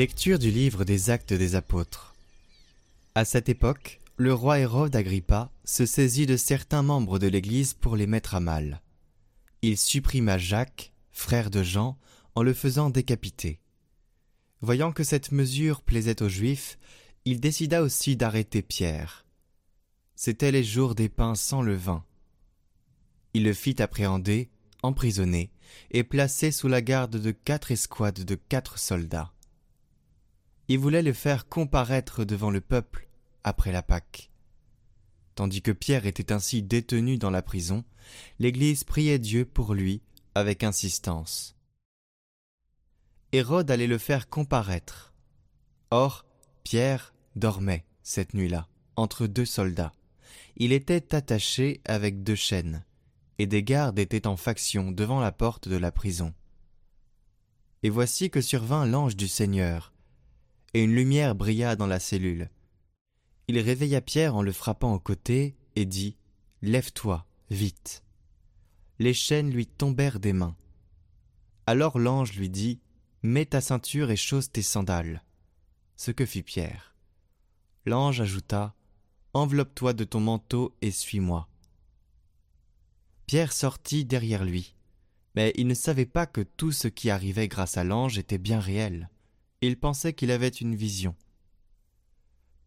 Lecture du livre des Actes des Apôtres. À cette époque, le roi Hérode Agrippa se saisit de certains membres de l'Église pour les mettre à mal. Il supprima Jacques, frère de Jean, en le faisant décapiter. Voyant que cette mesure plaisait aux Juifs, il décida aussi d'arrêter Pierre. C'étaient les jours des pains sans levain. Il le fit appréhender, emprisonner, et placer sous la garde de quatre escouades de quatre soldats il voulait le faire comparaître devant le peuple après la Pâque. Tandis que Pierre était ainsi détenu dans la prison, l'Église priait Dieu pour lui avec insistance. Hérode allait le faire comparaître. Or, Pierre dormait cette nuit-là, entre deux soldats. Il était attaché avec deux chaînes, et des gardes étaient en faction devant la porte de la prison. Et voici que survint l'ange du Seigneur, et une lumière brilla dans la cellule. Il réveilla Pierre en le frappant au côté et dit Lève-toi, vite. Les chaînes lui tombèrent des mains. Alors l'ange lui dit Mets ta ceinture et chausse tes sandales. Ce que fit Pierre. L'ange ajouta Enveloppe-toi de ton manteau et suis-moi. Pierre sortit derrière lui, mais il ne savait pas que tout ce qui arrivait grâce à l'ange était bien réel il pensait qu'il avait une vision.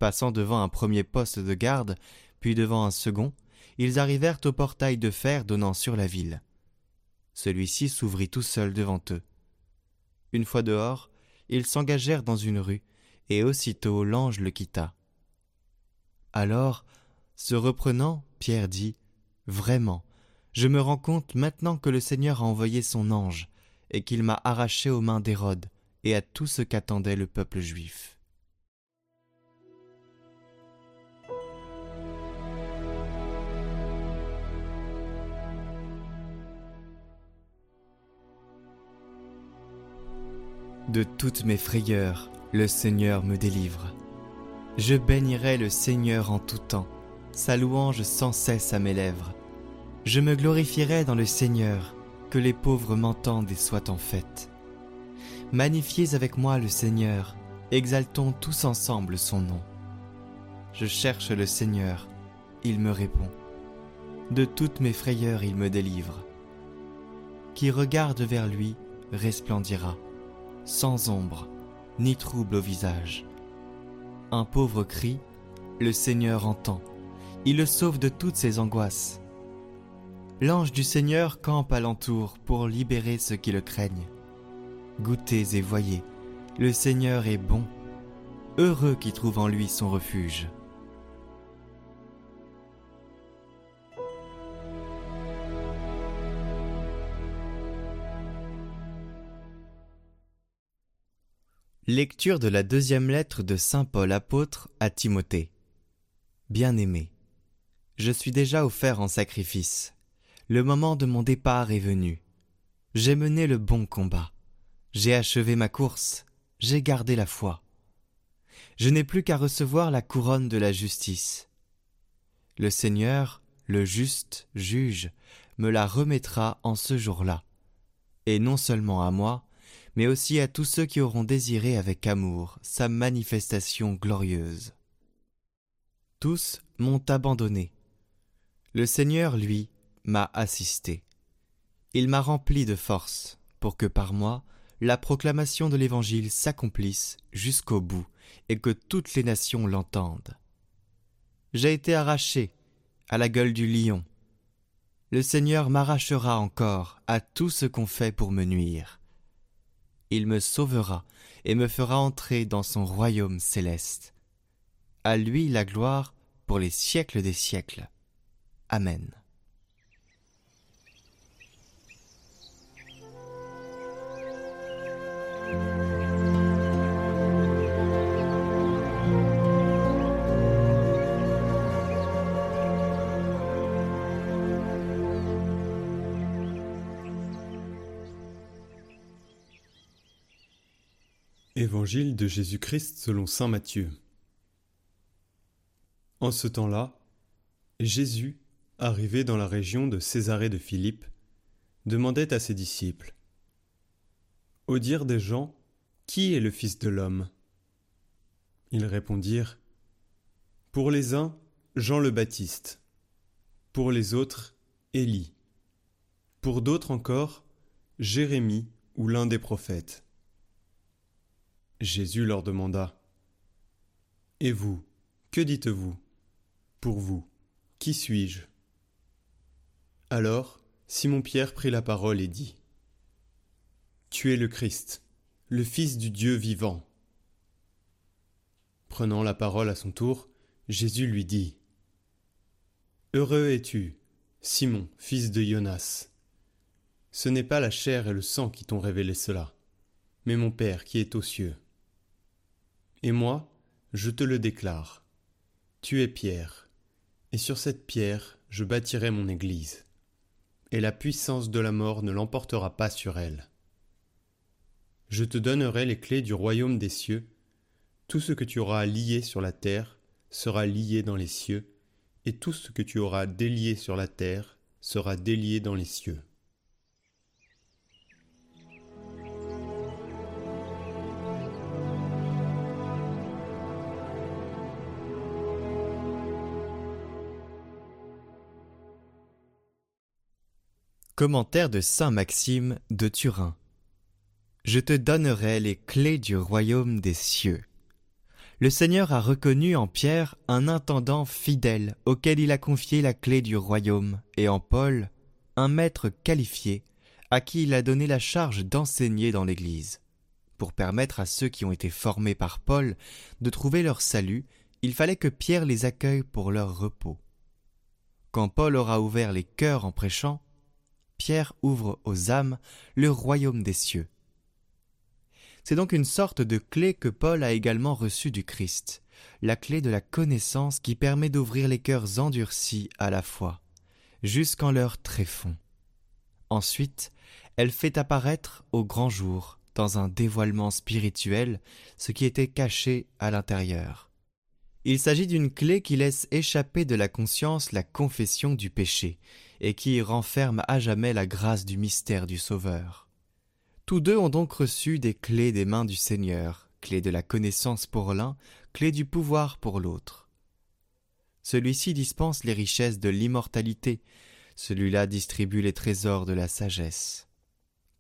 Passant devant un premier poste de garde, puis devant un second, ils arrivèrent au portail de fer donnant sur la ville. Celui-ci s'ouvrit tout seul devant eux. Une fois dehors, ils s'engagèrent dans une rue, et aussitôt l'ange le quitta. Alors, se reprenant, Pierre dit Vraiment, je me rends compte maintenant que le Seigneur a envoyé son ange, et qu'il m'a arraché aux mains d'Hérode, et à tout ce qu'attendait le peuple juif. De toutes mes frayeurs, le Seigneur me délivre. Je bénirai le Seigneur en tout temps, sa louange sans cesse à mes lèvres. Je me glorifierai dans le Seigneur, que les pauvres m'entendent et soient en fête. Magnifiez avec moi le Seigneur, exaltons tous ensemble son nom. Je cherche le Seigneur, il me répond. De toutes mes frayeurs il me délivre. Qui regarde vers lui resplendira, sans ombre, ni trouble au visage. Un pauvre cri, le Seigneur entend, il le sauve de toutes ses angoisses. L'ange du Seigneur campe alentour pour libérer ceux qui le craignent. Goûtez et voyez, le Seigneur est bon, heureux qui trouve en lui son refuge. Lecture de la deuxième lettre de Saint Paul apôtre à Timothée. Bien-aimé, je suis déjà offert en sacrifice. Le moment de mon départ est venu. J'ai mené le bon combat. J'ai achevé ma course, j'ai gardé la foi. Je n'ai plus qu'à recevoir la couronne de la justice. Le Seigneur, le juste juge, me la remettra en ce jour-là, et non seulement à moi, mais aussi à tous ceux qui auront désiré avec amour sa manifestation glorieuse. Tous m'ont abandonné. Le Seigneur, lui, m'a assisté. Il m'a rempli de force, pour que par moi la proclamation de l'Évangile s'accomplisse jusqu'au bout et que toutes les nations l'entendent. J'ai été arraché à la gueule du lion. Le Seigneur m'arrachera encore à tout ce qu'on fait pour me nuire. Il me sauvera et me fera entrer dans son royaume céleste. À lui la gloire pour les siècles des siècles. Amen. Évangile de Jésus-Christ selon Saint Matthieu. En ce temps-là, Jésus, arrivé dans la région de Césarée de Philippe, demandait à ses disciples Au dire des gens, qui est le Fils de l'homme? Ils répondirent Pour les uns, Jean le Baptiste, pour les autres, Élie, pour d'autres encore, Jérémie ou l'un des prophètes. Jésus leur demanda Et vous, que dites-vous Pour vous, qui suis-je? Alors Simon-Pierre prit la parole et dit Tu es le Christ, le Fils du Dieu vivant. Prenant la parole à son tour, Jésus lui dit Heureux es-tu, Simon, fils de Jonas. Ce n'est pas la chair et le sang qui t'ont révélé cela, mais mon Père qui est aux cieux. Et moi, je te le déclare. Tu es Pierre, et sur cette pierre je bâtirai mon Église, et la puissance de la mort ne l'emportera pas sur elle. Je te donnerai les clés du royaume des cieux, tout ce que tu auras lié sur la terre sera lié dans les cieux, et tout ce que tu auras délié sur la terre sera délié dans les cieux. Commentaire de Saint Maxime de Turin. Je te donnerai les clés du royaume des cieux. Le Seigneur a reconnu en Pierre un intendant fidèle auquel il a confié la clé du royaume, et en Paul un maître qualifié à qui il a donné la charge d'enseigner dans l'Église. Pour permettre à ceux qui ont été formés par Paul de trouver leur salut, il fallait que Pierre les accueille pour leur repos. Quand Paul aura ouvert les cœurs en prêchant, Pierre ouvre aux âmes le royaume des cieux. C'est donc une sorte de clé que Paul a également reçue du Christ, la clé de la connaissance qui permet d'ouvrir les cœurs endurcis à la foi, jusqu'en leur tréfonds. Ensuite, elle fait apparaître au grand jour, dans un dévoilement spirituel, ce qui était caché à l'intérieur. Il s'agit d'une clé qui laisse échapper de la conscience la confession du péché, et qui renferme à jamais la grâce du mystère du Sauveur. Tous deux ont donc reçu des clés des mains du Seigneur, clés de la connaissance pour l'un, clés du pouvoir pour l'autre. Celui-ci dispense les richesses de l'immortalité, celui-là distribue les trésors de la sagesse.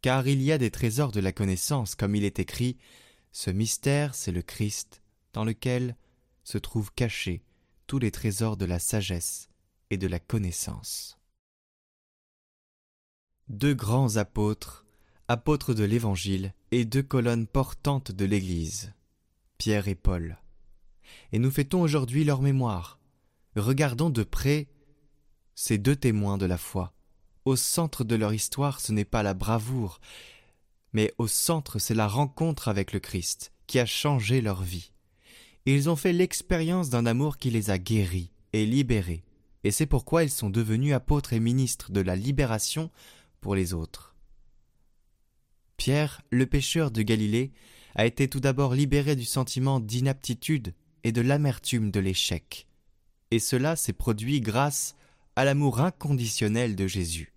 Car il y a des trésors de la connaissance, comme il est écrit, ce mystère c'est le Christ, dans lequel se trouvent cachés tous les trésors de la sagesse et de la connaissance deux grands apôtres, apôtres de l'Évangile et deux colonnes portantes de l'Église, Pierre et Paul. Et nous fêtons aujourd'hui leur mémoire. Regardons de près ces deux témoins de la foi. Au centre de leur histoire, ce n'est pas la bravoure, mais au centre, c'est la rencontre avec le Christ qui a changé leur vie. Ils ont fait l'expérience d'un amour qui les a guéris et libérés, et c'est pourquoi ils sont devenus apôtres et ministres de la libération les autres. Pierre, le pêcheur de Galilée, a été tout d'abord libéré du sentiment d'inaptitude et de l'amertume de l'échec. Et cela s'est produit grâce à l'amour inconditionnel de Jésus.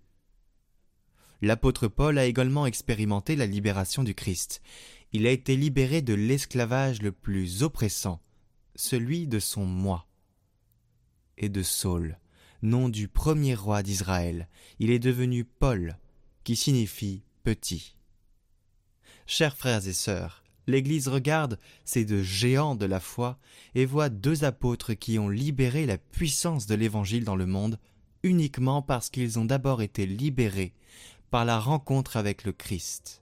L'apôtre Paul a également expérimenté la libération du Christ. Il a été libéré de l'esclavage le plus oppressant, celui de son moi et de Saul nom du premier roi d'Israël. Il est devenu Paul, qui signifie petit. Chers frères et sœurs, l'Église regarde ces deux géants de la foi et voit deux apôtres qui ont libéré la puissance de l'Évangile dans le monde uniquement parce qu'ils ont d'abord été libérés par la rencontre avec le Christ.